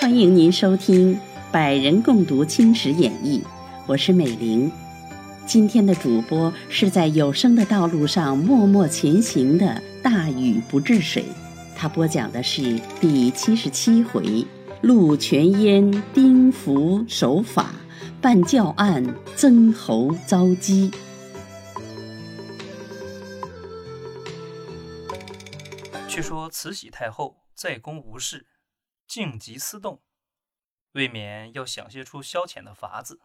欢迎您收听《百人共读青史演义》，我是美玲。今天的主播是在有声的道路上默默前行的大禹不治水，他播讲的是第七十七回：陆全焉丁福守法，办教案曾侯遭击。却说慈禧太后在宫无事。静极思动，未免要想些出消遣的法子。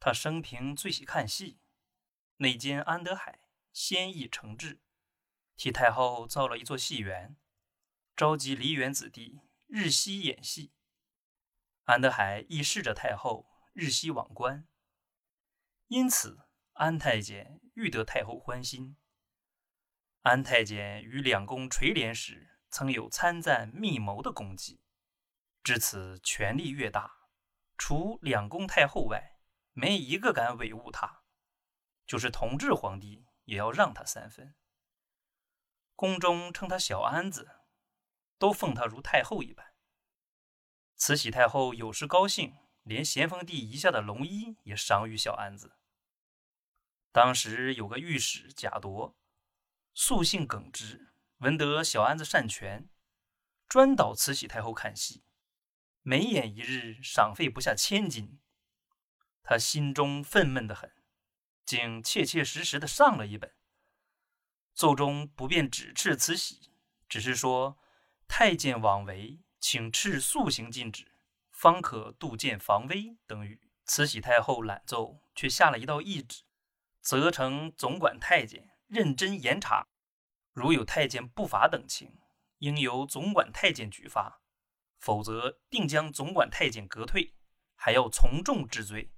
他生平最喜看戏，内监安德海先意承制，替太后造了一座戏园，召集梨园子弟日夕演戏。安德海亦侍着太后日夕往观，因此安太监愈得太后欢心。安太监与两宫垂帘时。曾有参赞密谋的功绩，至此权力越大，除两宫太后外，没一个敢违误他。就是同治皇帝也要让他三分。宫中称他小安子，都奉他如太后一般。慈禧太后有时高兴，连咸丰帝遗下的龙衣也赏与小安子。当时有个御史贾铎，素性耿直。闻得小安子擅权，专导慈禧太后看戏，每演一日，赏费不下千金。他心中愤懑得很，竟切切实实的上了一本。奏中不便指斥慈禧，只是说太监枉为，请斥速行禁止，方可杜渐防微等语。慈禧太后览奏，却下了一道懿旨，责成总管太监认真严查。如有太监不法等情，应由总管太监举发，否则定将总管太监革退，还要从重治罪。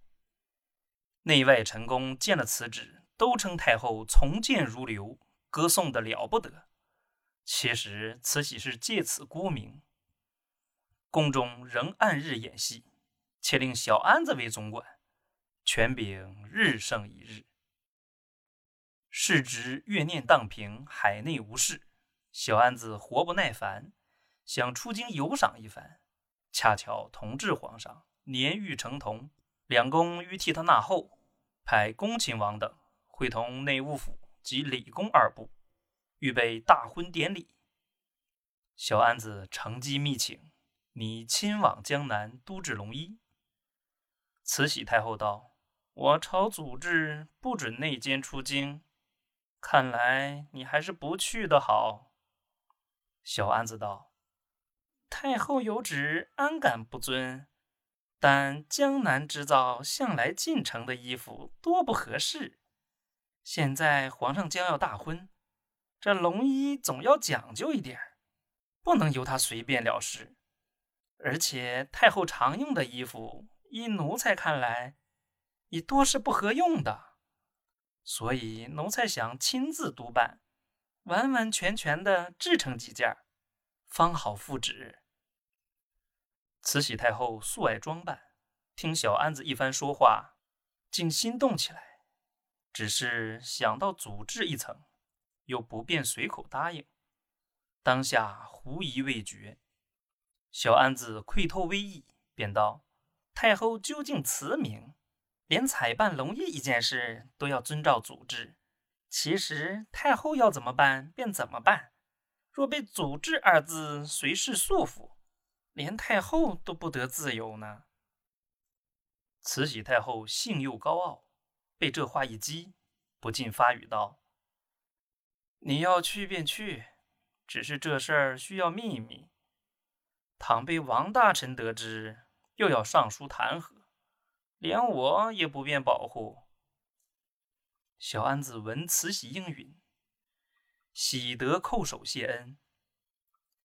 内外臣工见了此旨，都称太后从谏如流，歌颂的了不得。其实慈禧是借此沽名。宫中仍按日演戏，且令小安子为总管，权柄日盛一日。世值月念荡平，海内无事。小安子活不耐烦，想出京游赏一番。恰巧同治皇上年逾成童，两宫欲替他纳后，派恭亲王等会同内务府及礼工二部，预备大婚典礼。小安子乘机密请，你亲往江南督治龙衣。慈禧太后道：“我朝祖制不准内监出京。”看来你还是不去的好。小安子道：“太后有旨，安敢不遵？但江南织造向来进城的衣服多不合适。现在皇上将要大婚，这龙衣总要讲究一点，不能由他随便了事。而且太后常用的衣服，依奴才看来，已多是不合用的。”所以奴才想亲自督办，完完全全的制成几件，方好复旨。慈禧太后素爱装扮，听小安子一番说话，竟心动起来。只是想到祖制一层，又不便随口答应，当下狐疑未决。小安子窥透微意，便道：“太后究竟慈明。”连采办龙衣一件事都要遵照祖制，其实太后要怎么办便怎么办。若被“祖制”二字随时束缚，连太后都不得自由呢。慈禧太后性又高傲，被这话一激，不禁发语道：“你要去便去，只是这事儿需要秘密，倘被王大臣得知，又要上书弹劾。”连我也不便保护。小安子闻慈禧应允，喜得叩首谢恩。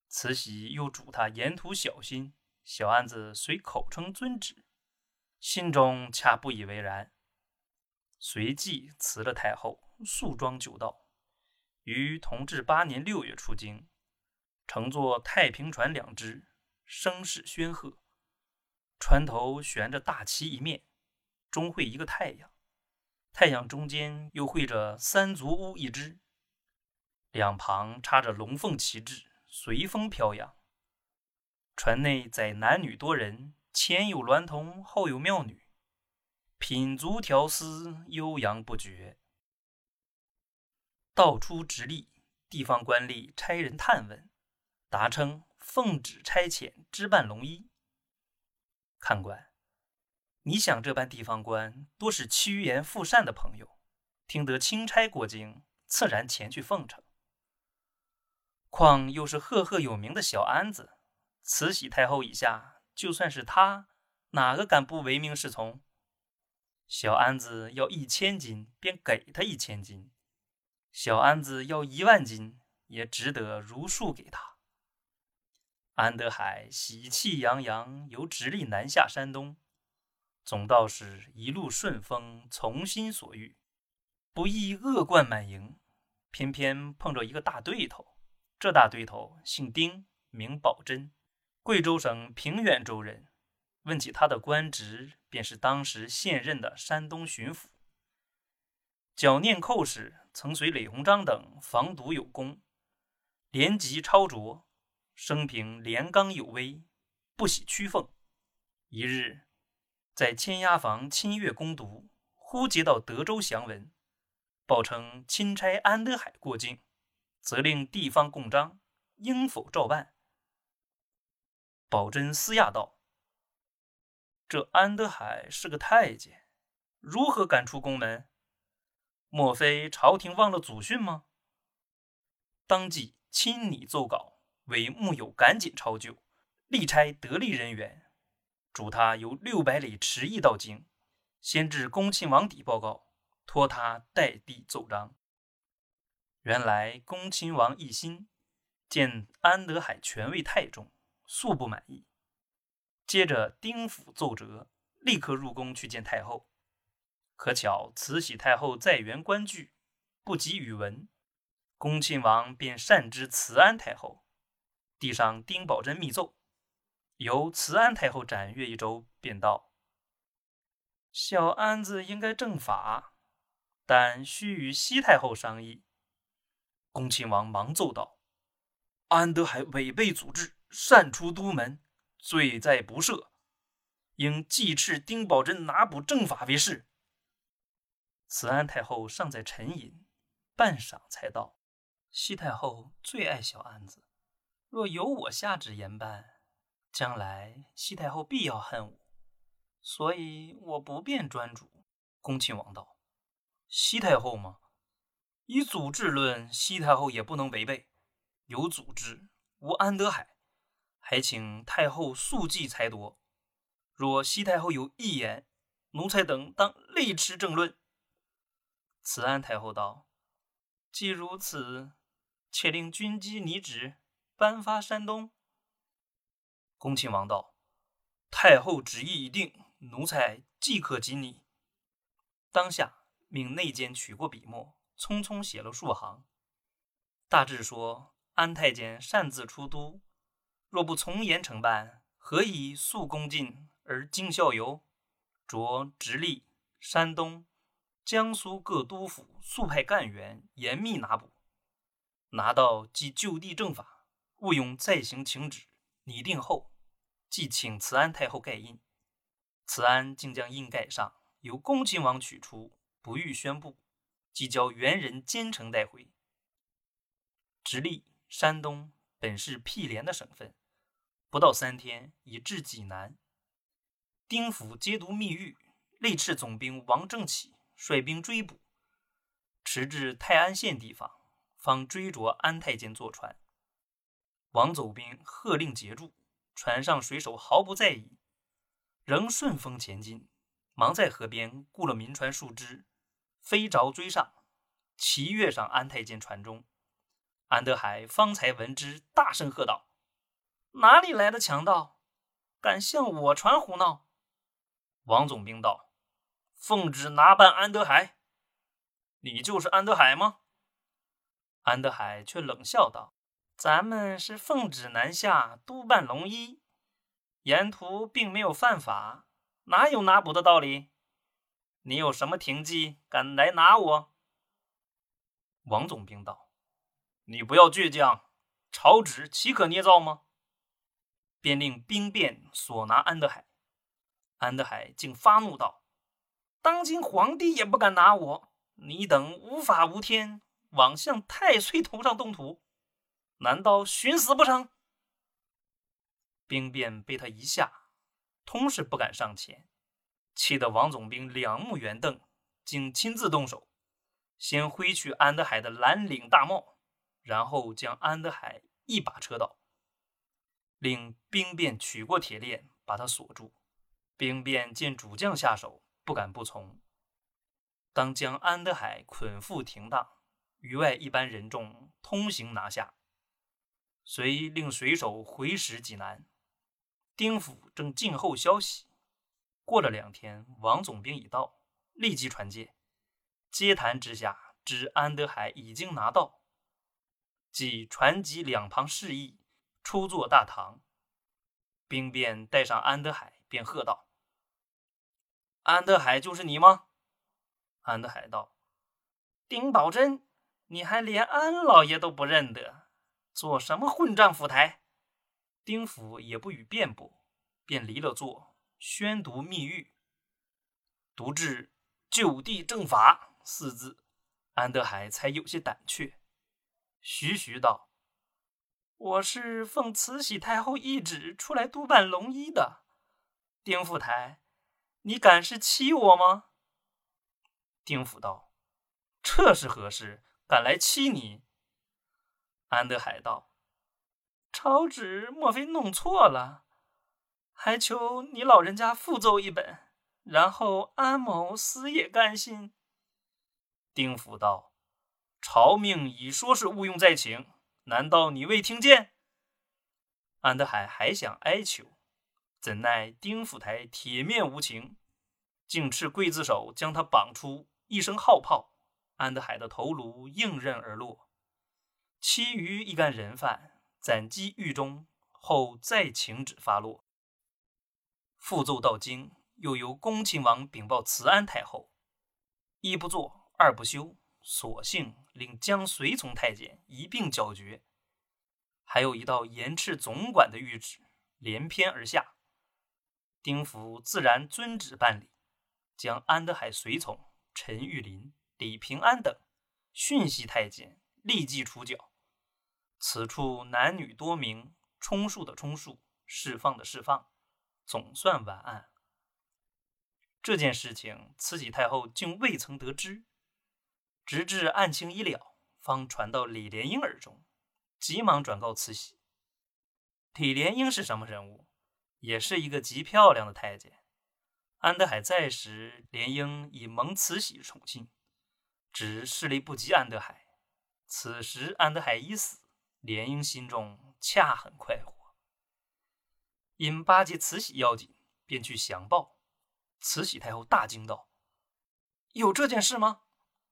慈禧又嘱他沿途小心，小安子虽口称遵旨，心中恰不以为然。随即辞了太后，素装就道，于同治八年六月出京，乘坐太平船两只，声势煊赫。船头悬着大旗一面，中绘一个太阳，太阳中间又绘着三足乌一只，两旁插着龙凤旗帜，随风飘扬。船内载男女多人，前有娈童，后有妙女，品足调丝，悠扬不绝。道出直隶，地方官吏差人探问，答称奉旨差遣支办龙衣。看官。你想，这般地方官多是趋炎附善的朋友，听得钦差过京，自然前去奉承。况又是赫赫有名的小安子，慈禧太后以下，就算是他，哪个敢不唯命是从？小安子要一千金，便给他一千金；小安子要一万金，也值得如数给他。安德海喜气洋洋，由直隶南下山东。总道是一路顺风，从心所欲，不意恶贯满盈，偏偏碰着一个大对头。这大对头姓丁，名宝珍，贵州省平远州人。问起他的官职，便是当时现任的山东巡抚。剿念寇时，曾随李鸿章等防堵有功，连级超卓，生平廉刚有威，不喜屈奉。一日。在千押房亲阅攻读，忽接到德州降文，报称钦差安德海过境，责令地方贡章应否照办。宝珍私讶道：“这安德海是个太监，如何敢出宫门？莫非朝廷忘了祖训吗？”当即亲拟奏稿，为木友赶紧抄就，力差得力人员。嘱他由六百里迟驿到京，先至恭亲王邸报告，托他代递奏章。原来恭亲王奕欣见安德海权位太重，素不满意。接着丁府奏折，立刻入宫去见太后。可巧慈禧太后在园观剧，不及语文，恭亲王便善知慈安太后，递上丁宝桢密奏。由慈安太后展阅一周，便道：“小安子应该正法，但需与西太后商议。”恭亲王忙奏道：“安德海违背祖制，擅出都门，罪在不赦，应即斥丁宝桢拿捕正法为是。”慈安太后尚在沉吟，半晌才道：“西太后最爱小安子，若由我下旨严办。”将来西太后必要恨我，所以我不便专主。恭亲王道：“西太后吗？以祖制论，西太后也不能违背。有祖制，无安德海，还请太后速记裁夺。若西太后有异言，奴才等当立持正论。”慈安太后道：“既如此，且令军机拟旨，颁发山东。”恭亲王道：“太后旨意已定，奴才即可即拟。”当下命内监取过笔墨，匆匆写了数行，大致说：“安太监擅自出都，若不从严惩办，何以速攻进而经效尤？着直隶、山东、江苏各督府速派干员严密拿捕，拿到即就地正法，勿用再行请旨。拟定后。”即请慈安太后盖印，慈安竟将印盖上，由恭亲王取出，不予宣布，即交元人兼程带回。直隶、山东本是毗连的省份，不到三天已至济南。丁府接读密谕，内斥总兵王正启率兵追捕，迟至泰安县地方，方追着安太监坐船。王走兵喝令截住。船上水手毫不在意，仍顺风前进，忙在河边雇了民船数只，飞着追上，齐跃上安太监船中。安德海方才闻之，大声喝道：“哪里来的强盗，敢向我船胡闹？”王总兵道：“奉旨拿办安德海，你就是安德海吗？”安德海却冷笑道。咱们是奉旨南下督办龙衣，沿途并没有犯法，哪有拿捕的道理？你有什么停机，敢来拿我？”王总兵道：“你不要倔强，朝旨岂可捏造吗？”便令兵变索拿安德海。安德海竟发怒道：“当今皇帝也不敢拿我，你等无法无天，枉向太岁头上动土，难道寻死不成？”兵变被他一吓，通是不敢上前，气得王总兵两目圆瞪，竟亲自动手，先挥去安德海的蓝领大帽，然后将安德海一把扯倒，令兵变取过铁链把他锁住。兵变见主将下手，不敢不从。当将安德海捆缚停当，余外一般人众通行拿下，遂令水手回使济南。丁府正静候消息。过了两天，王总兵已到，立即传接。接谈之下，知安德海已经拿到，即传集两旁示意，出坐大堂。兵便带上安德海，便喝道。安德海就是你吗？安德海道：“丁宝珍，你还连安老爷都不认得，做什么混账府台？”丁府也不予辩驳，便离了座，宣读密谕。读至“就地正法”四字，安德海才有些胆怯，徐徐道：“我是奉慈禧太后懿旨出来督办龙衣的，丁府台。”你敢是欺我吗？丁府道：“这是何事？敢来欺你？”安德海道：“朝旨莫非弄错了？还求你老人家复奏一本，然后安某死也甘心。”丁府道：“朝命已说是毋庸再请，难道你未听见？”安德海还想哀求。怎奈丁府台铁面无情，竟持刽子手将他绑出，一声号炮，安德海的头颅应刃而落。其余一干人犯斩击狱中后，再请旨发落。复奏到京，又由恭亲王禀报慈安太后，一不做，二不休，索性令将随从太监一并剿决。还有一道严斥总管的谕旨，连篇而下。丁府自然遵旨办理，将安德海随从陈玉林、李平安等讯息太监，立即处绞。此处男女多名，充数的充数，释放的释放，总算完案。这件事情，慈禧太后竟未曾得知，直至案情已了，方传到李莲英耳中，急忙转告慈禧。李莲英是什么人物？也是一个极漂亮的太监。安德海在时，莲英已蒙慈禧宠幸，只势力不及安德海。此时安德海已死，莲英心中恰很快活。因巴结慈禧要紧，便去详报。慈禧太后大惊道：“有这件事吗？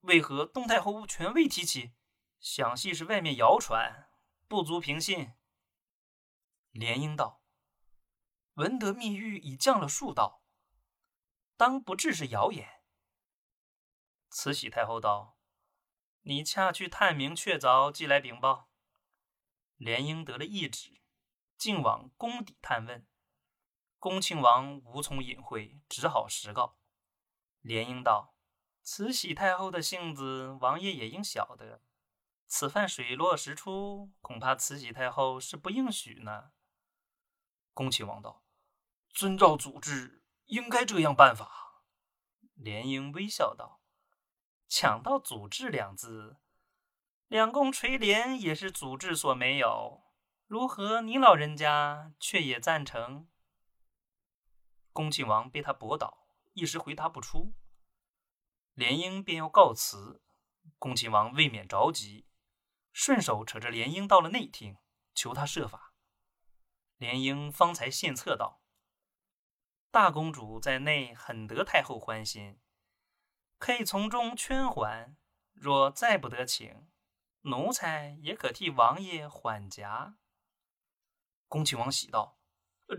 为何东太后全未提起？想必是外面谣传，不足凭信。”莲英道。闻得密谕已降了数道，当不至是谣言。慈禧太后道：“你恰去探明确凿，即来禀报。”莲英得了懿旨，竟往宫底探问。恭亲王无从隐晦，只好实告。莲英道：“慈禧太后的性子，王爷也应晓得。此番水落石出，恐怕慈禧太后是不应许呢。”恭亲王道。遵照祖制，应该这样办法。莲英微笑道：“抢到祖制两字，两宫垂帘也是祖制所没有。如何你老人家却也赞成？”恭亲王被他驳倒，一时回答不出。莲英便要告辞，恭亲王未免着急，顺手扯着莲英到了内厅，求他设法。莲英方才献策道。大公主在内很得太后欢心，可以从中圈环。若再不得请，奴才也可替王爷缓颊。恭亲王喜道：“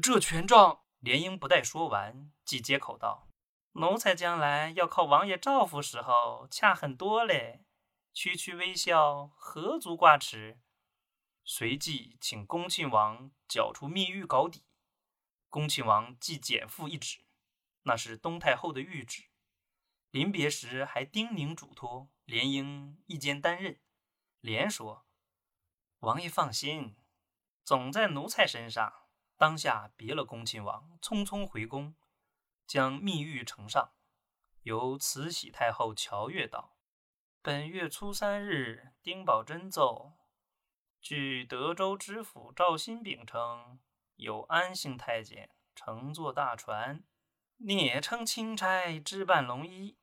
这权杖。”莲英不待说完，即接口道：“奴才将来要靠王爷照拂时候，恰很多嘞。区区微笑，何足挂齿？随即请恭亲王缴出密谕稿底。恭亲王即减负一纸，那是东太后的谕旨。临别时还叮咛嘱托，连英一肩担任。连说：“王爷放心，总在奴才身上。”当下别了恭亲王，匆匆回宫，将密谕呈上，由慈禧太后瞧阅道：“本月初三日，丁宝桢奏，据德州知府赵新炳称，有安姓太监乘坐大船，蹑称钦差，置办龙衣，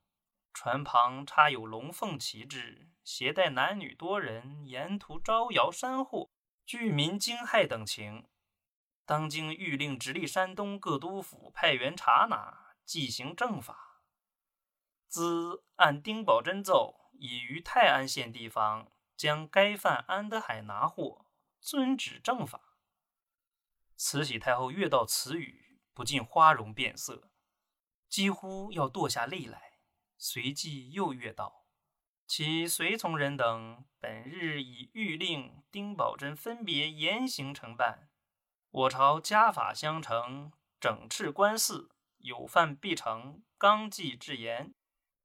船旁插有龙凤旗帜，携带男女多人，沿途招摇山货，居民惊骇等情。”当经谕令直隶山东各督府派员查拿，即行正法。兹按丁宝桢奏，已于泰安县地方将该犯安德海拿获，遵旨正法。慈禧太后阅到此语，不禁花容变色，几乎要堕下泪来。随即又阅道：其随从人等本日已谕令丁宝桢分别严刑惩办。我朝家法相承，整治官司，有犯必惩，纲纪至严。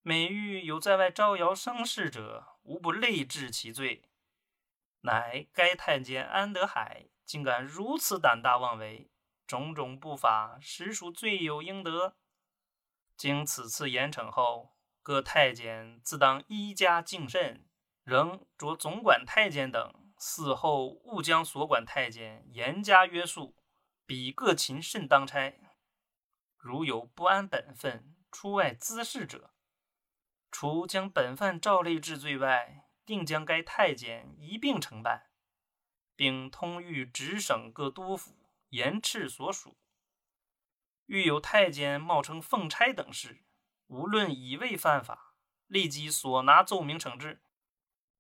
每遇有在外招摇生事者，无不累治其罪。乃该太监安德海竟敢如此胆大妄为，种种不法，实属罪有应得。经此次严惩后，各太监自当依家敬慎，仍着总管太监等。死后勿将所管太监严加约束，比各勤慎当差。如有不安本分、出外滋事者，除将本犯照例治罪外，定将该太监一并惩办，并通谕直省各督府，严斥所属。遇有太监冒称奉差等事，无论以未犯法，立即所拿奏明惩治，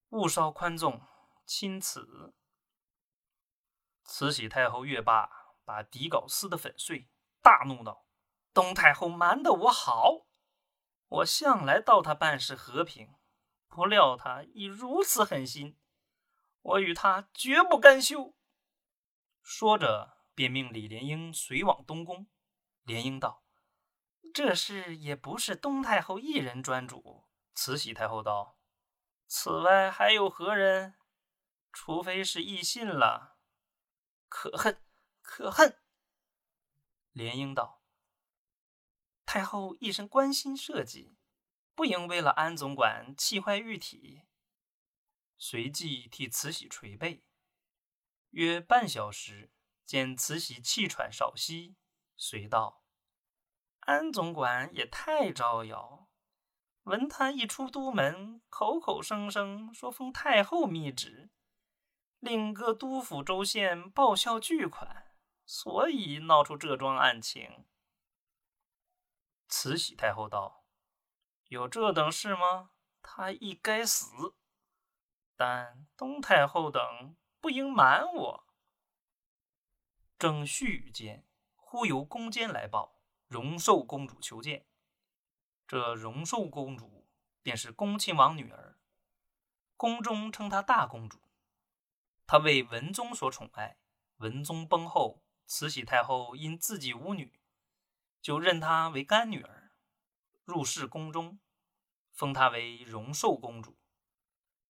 勿稍宽纵。钦此。慈禧太后阅罢，把底稿撕得粉碎，大怒道：“东太后瞒得我好，我向来道她办事和平，不料她已如此狠心，我与她绝不甘休。”说着，便命李莲英随往东宫。莲英道：“这事也不是东太后一人专主。”慈禧太后道：“此外还有何人？”除非是异信了，可恨，可恨！莲英道：“太后一生关心社稷，不应为了安总管气坏玉体。”随即替慈禧捶背。约半小时，见慈禧气喘少息，遂道：“安总管也太招摇，闻他一出都门，口口声声说封太后密旨。”令各督府州县报销巨款，所以闹出这桩案情。慈禧太后道：“有这等事吗？他亦该死。但东太后等不应瞒我。”正絮语间，忽由宫监来报，荣寿公主求见。这荣寿公主便是恭亲王女儿，宫中称她大公主。她为文宗所宠爱，文宗崩后，慈禧太后因自己无女，就认她为干女儿，入侍宫中，封她为荣寿公主。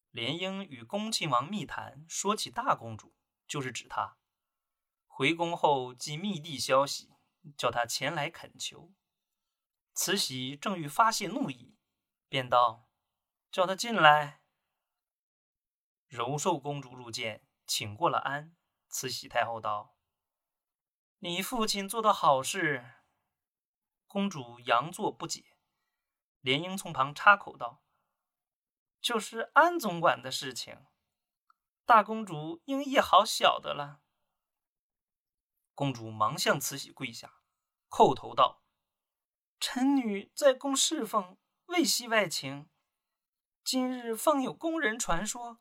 莲英与恭亲王密谈，说起大公主，就是指她。回宫后即密递消息，叫他前来恳求。慈禧正欲发泄怒意，便道：“叫他进来。”柔寿公主入见，请过了安。慈禧太后道：“你父亲做的好事。”公主佯作不解。莲英从旁插口道：“就是安总管的事情，大公主应也好晓得了。”公主忙向慈禧跪下，叩头道：“臣女在宫侍奉，未悉外情。今日方有宫人传说。”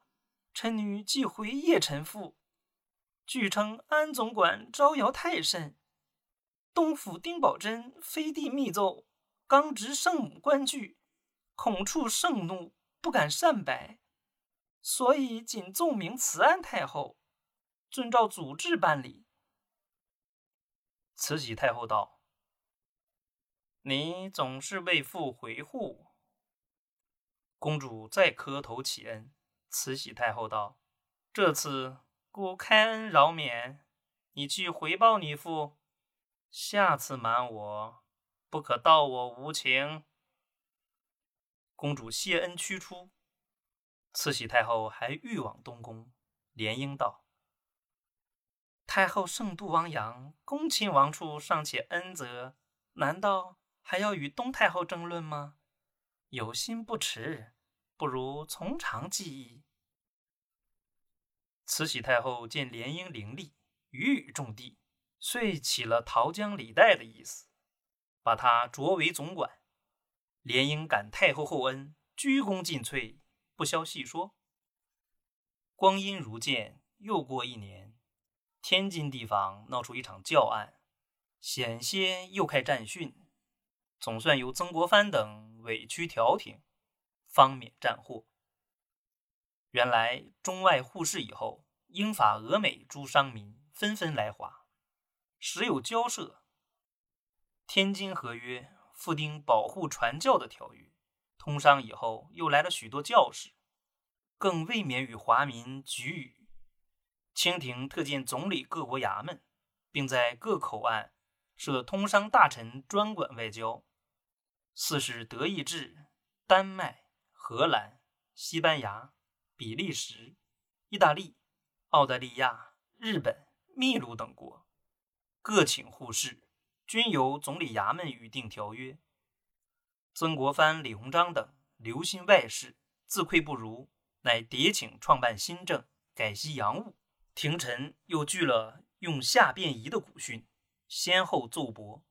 臣女即回谒臣父，据称安总管招摇太甚。东府丁宝桢飞递密奏，刚值圣母关雎，恐触圣怒，不敢善摆，所以仅奏明慈安太后，遵照祖制办理。”慈禧太后道：“你总是为父回护。”公主再磕头启恩。慈禧太后道：“这次故开恩饶免，你去回报你父。下次瞒我，不可道我无情。”公主谢恩驱出。慈禧太后还欲往东宫，连英道：“太后圣度汪洋，恭亲王处尚且恩泽，难道还要与东太后争论吗？有心不迟。”不如从长计议。慈禧太后见联英伶俐，语语中的，遂起了桃江李代的意思，把他擢为总管。联英感太后厚恩，鞠躬尽瘁，不消细说。光阴如箭，又过一年，天津地方闹出一场教案，险些又开战训，总算由曾国藩等委曲调停。方免战祸。原来中外互市以后，英法俄美诸商民纷纷来华，时有交涉。天津合约附订保护传教的条约，通商以后又来了许多教士，更未免与华民举语。清廷特建总理各国衙门，并在各口岸设通商大臣专管外交。四是德意志、丹麦。荷兰、西班牙、比利时、意大利、澳大利亚、日本、秘鲁等国各请互市，均由总理衙门预定条约。曾国藩、李鸿章等留心外事，自愧不如，乃迭请创办新政，改习洋务。廷臣又据了用下便宜的古训，先后奏驳。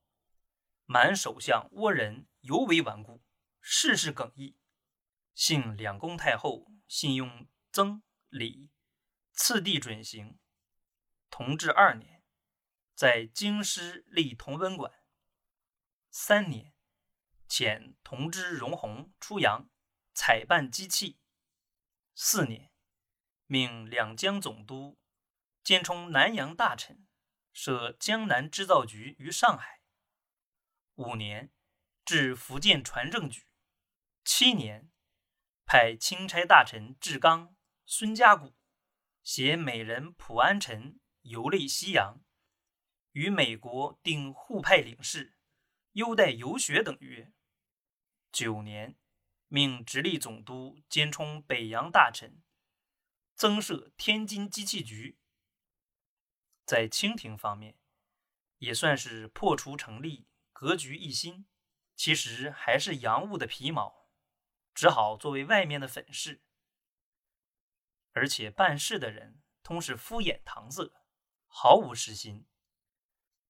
满首相倭人尤为顽固，事事耿毅。幸两宫太后信用曾李，次第准行。同治二年，在京师立同文馆。三年，遣同知荣鸿出洋采办机器。四年，命两江总督兼充南洋大臣，设江南织造局于上海。五年，至福建船政局。七年。派钦差大臣志刚、孙家谷携美人普安臣游历西洋，与美国订互派领事，优待游学等约。九年，命直隶总督兼充北洋大臣，增设天津机器局。在清廷方面，也算是破除成立，格局一新。其实还是洋务的皮毛。只好作为外面的粉饰，而且办事的人通是敷衍搪塞，毫无实心。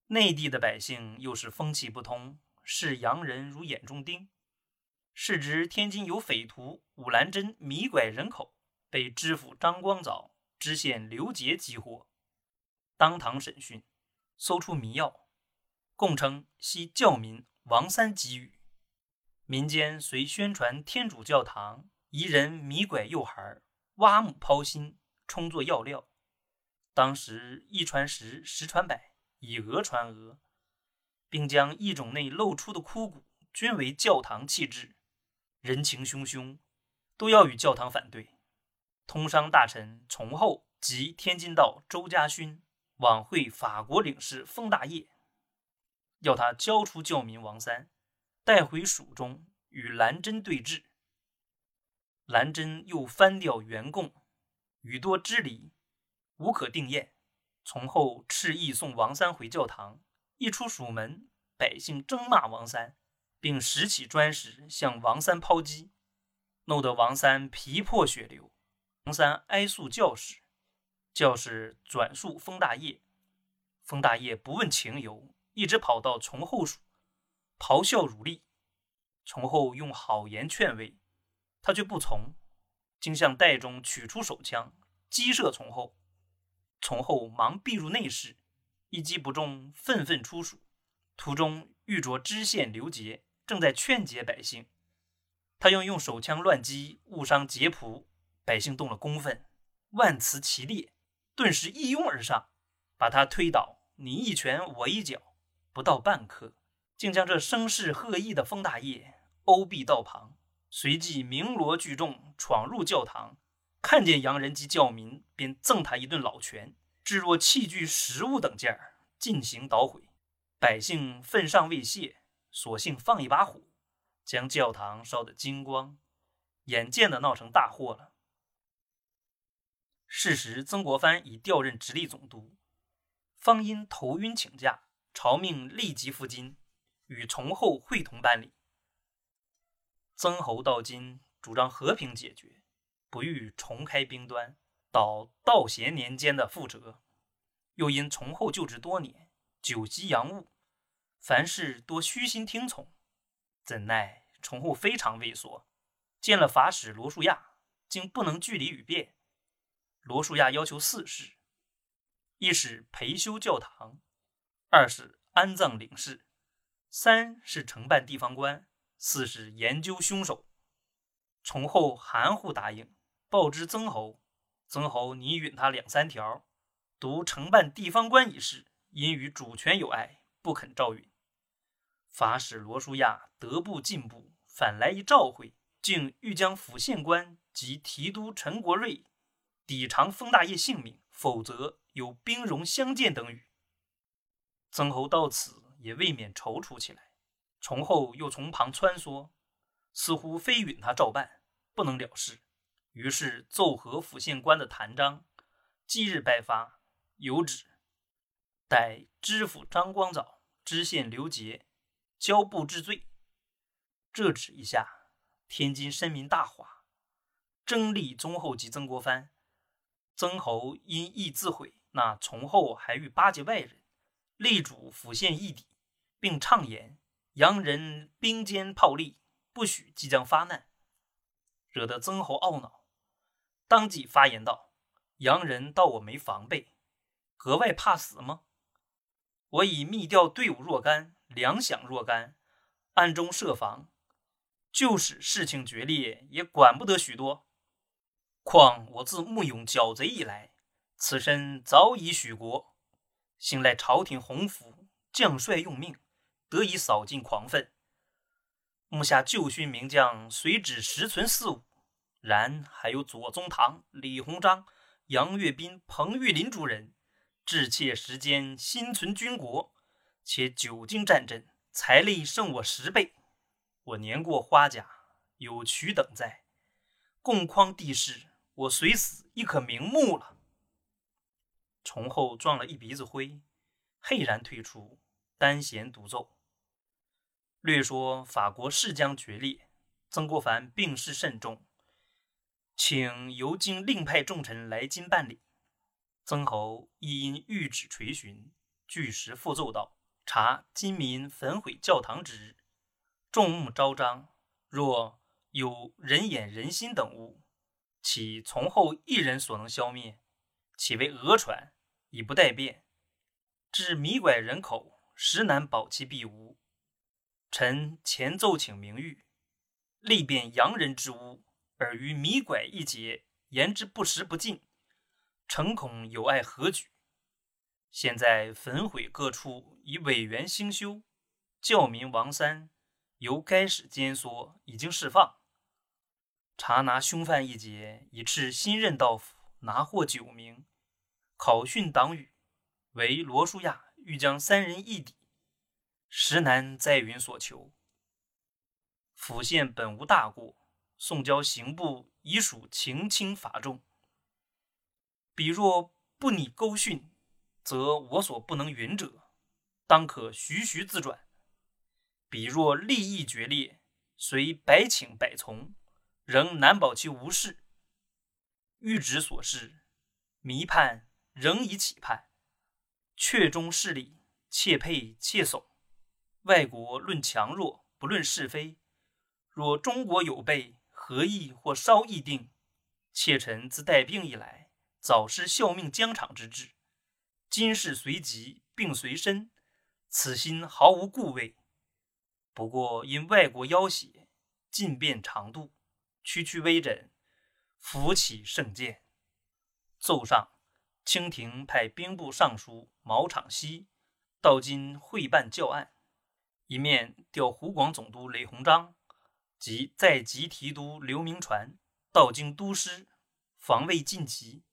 内地的百姓又是风气不通，视洋人如眼中钉。是值天津有匪徒武兰珍迷拐人口，被知府张光藻、知县刘杰击获，当堂审讯，搜出迷药，供称系教民王三给予。民间随宣传天主教堂，疑人迷拐幼孩，挖墓抛心，充作药料。当时一传十，十传百，以讹传讹，并将一种内露出的枯骨均为教堂弃置。人情汹汹，都要与教堂反对。通商大臣崇厚及天津道周家勋往会法国领事封大业，要他交出教民王三。带回蜀中与兰珍对峙，兰真又翻掉原供，语多支离，无可定验。从后赤意送王三回教堂，一出蜀门，百姓争骂王三，并拾起砖石向王三抛击，弄得王三皮破血流。王三哀诉教士，教士转述封大业，封大业不问情由，一直跑到从后署。咆哮如厉，从后用好言劝慰，他却不从，竟向袋中取出手枪，击射从后。从后忙避入内室，一击不中，愤愤出蜀。途中遇着知县刘杰，正在劝解百姓，他又用手枪乱击，误伤节仆，百姓动了公愤，万词齐列，顿时一拥而上，把他推倒，你一拳我一脚，不到半刻，竟将这声势赫毅的封大业殴毙道旁，随即鸣锣聚众闯入教堂，看见洋人及教民，便赠他一顿老拳，置若器具、食物等件儿，进行捣毁。百姓愤尚未泄，索性放一把火，将教堂烧得精光，眼见的闹成大祸了。事时，曾国藩已调任直隶总督，方因头晕请假，朝命立即赴京，与崇厚会同办理。曾侯到今主张和平解决，不欲重开兵端，导道咸年间的覆辙。又因崇厚就职多年，久习洋务。凡事多虚心听从，怎奈崇厚非常畏缩，见了法使罗树亚，竟不能据理与辩。罗树亚要求四事：一是培修教堂，二是安葬领事，三是承办地方官，四是研究凶手。崇厚含糊答应，报知曾侯。曾侯拟允他两三条，独承办地方官一事，因与主权有碍，不肯照允。法使罗书亚得不进步，反来一召会，竟欲将府县官及提督陈国瑞抵偿封大业性命，否则有兵戎相见等语。曾侯到此也未免踌躇起来。崇厚又从旁穿梭，似乎非允他照办不能了事，于是奏和府县官的谭章，即日拜发，有旨，待知府张光藻、知县刘杰。交部治罪，这旨一下，天津绅民大哗，争立宗厚及曾国藩。曾侯因意自毁，那从后还欲巴结外人，力主府县义邸，并畅言洋人兵坚炮利，不许即将发难，惹得曾侯懊恼，当即发言道：“洋人道我没防备，格外怕死吗？我已密调队伍若干。”粮饷若干，暗中设防，就使事情决裂，也管不得许多。况我自慕勇剿贼以来，此身早已许国，幸赖朝廷洪福，将帅用命，得以扫尽狂愤。目下旧勋名将虽只实存四五，然还有左宗棠、李鸿章、杨岳斌、彭玉麟诸人，志切时间，心存军国。且久经战阵，财力胜我十倍。我年过花甲，有渠等在，共匡帝室，我虽死亦可瞑目了。崇厚撞了一鼻子灰，骇然退出，单弦独奏。略说法国势将决裂，曾国藩病势甚重，请由京另派重臣来京办理。曾侯亦因谕旨垂询，据实复奏道。查今民焚毁教堂之日，众目昭彰。若有人眼人心等物，岂从后一人所能消灭？岂为讹传，已不待变。至迷拐人口，实难保其必无。臣前奏请明谕，力辩洋人之污，而于迷拐一节，言之不实不尽，诚恐有碍何举？现在焚毁各处，以委员兴修。教民王三由该使监缩，已经释放。查拿凶犯一节，已斥新任道府拿获九名。考讯党羽，为罗书亚欲将三人一抵，实难再允所求。府县本无大过，送交刑部，已属情轻法重。彼若不拟勾讯。则我所不能允者，当可徐徐自转。彼若利益决裂，虽百请百从，仍难保其无事。谕旨所示，迷判仍已起判，阙中势力窃配窃怂。外国论强弱，不论是非。若中国有备，何意或稍议定？妾臣自带病以来，早失效命疆场之志。今世随疾，病随身，此心毫无顾畏。不过因外国要挟，进变长度，区区微诊，扶起圣剑。奏上，清廷派兵部尚书毛昶西到京会办教案，一面调湖广总督雷鸿章及在籍提督刘铭传到京督师，防卫晋级。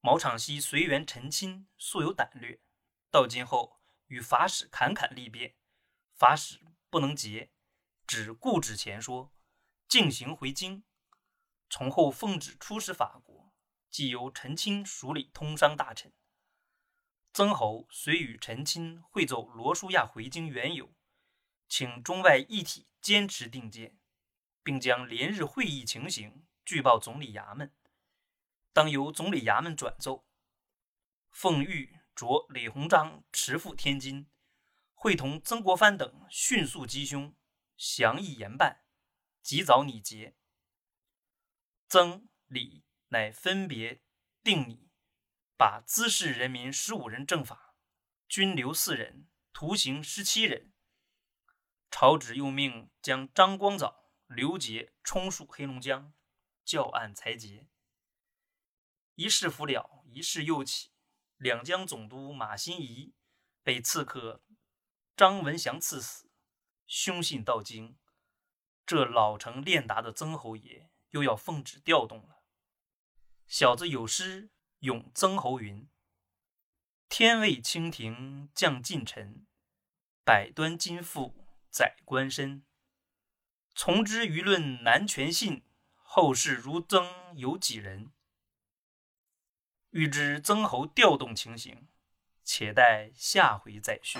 毛昶西随员陈钦素有胆略，到京后与法使侃侃力辩，法使不能结，只固执前说，径行回京。从后奉旨出使法国。即由陈钦署理通商大臣，曾侯遂与陈钦会奏罗书亚回京缘由，请中外一体坚持定见，并将连日会议情形具报总理衙门。当由总理衙门转奏，奉谕着李鸿章驰赴天津，会同曾国藩等迅速缉凶，详议严办，及早拟节。曾李。乃分别定拟，把滋事人民十五人正法，军留四人，徒刑十七人。朝旨又命将张光藻、刘杰充属黑龙江，教案裁结。一事不了，一事又起。两江总督马新贻被刺客张文祥刺死，凶信到京，这老成练达的曾侯爷又要奉旨调动了。小子有诗咏曾侯云：“天位清廷降近臣，百端金覆载官身。从之舆论难全信，后世如曾有几人？”欲知曾侯调动情形，且待下回再续。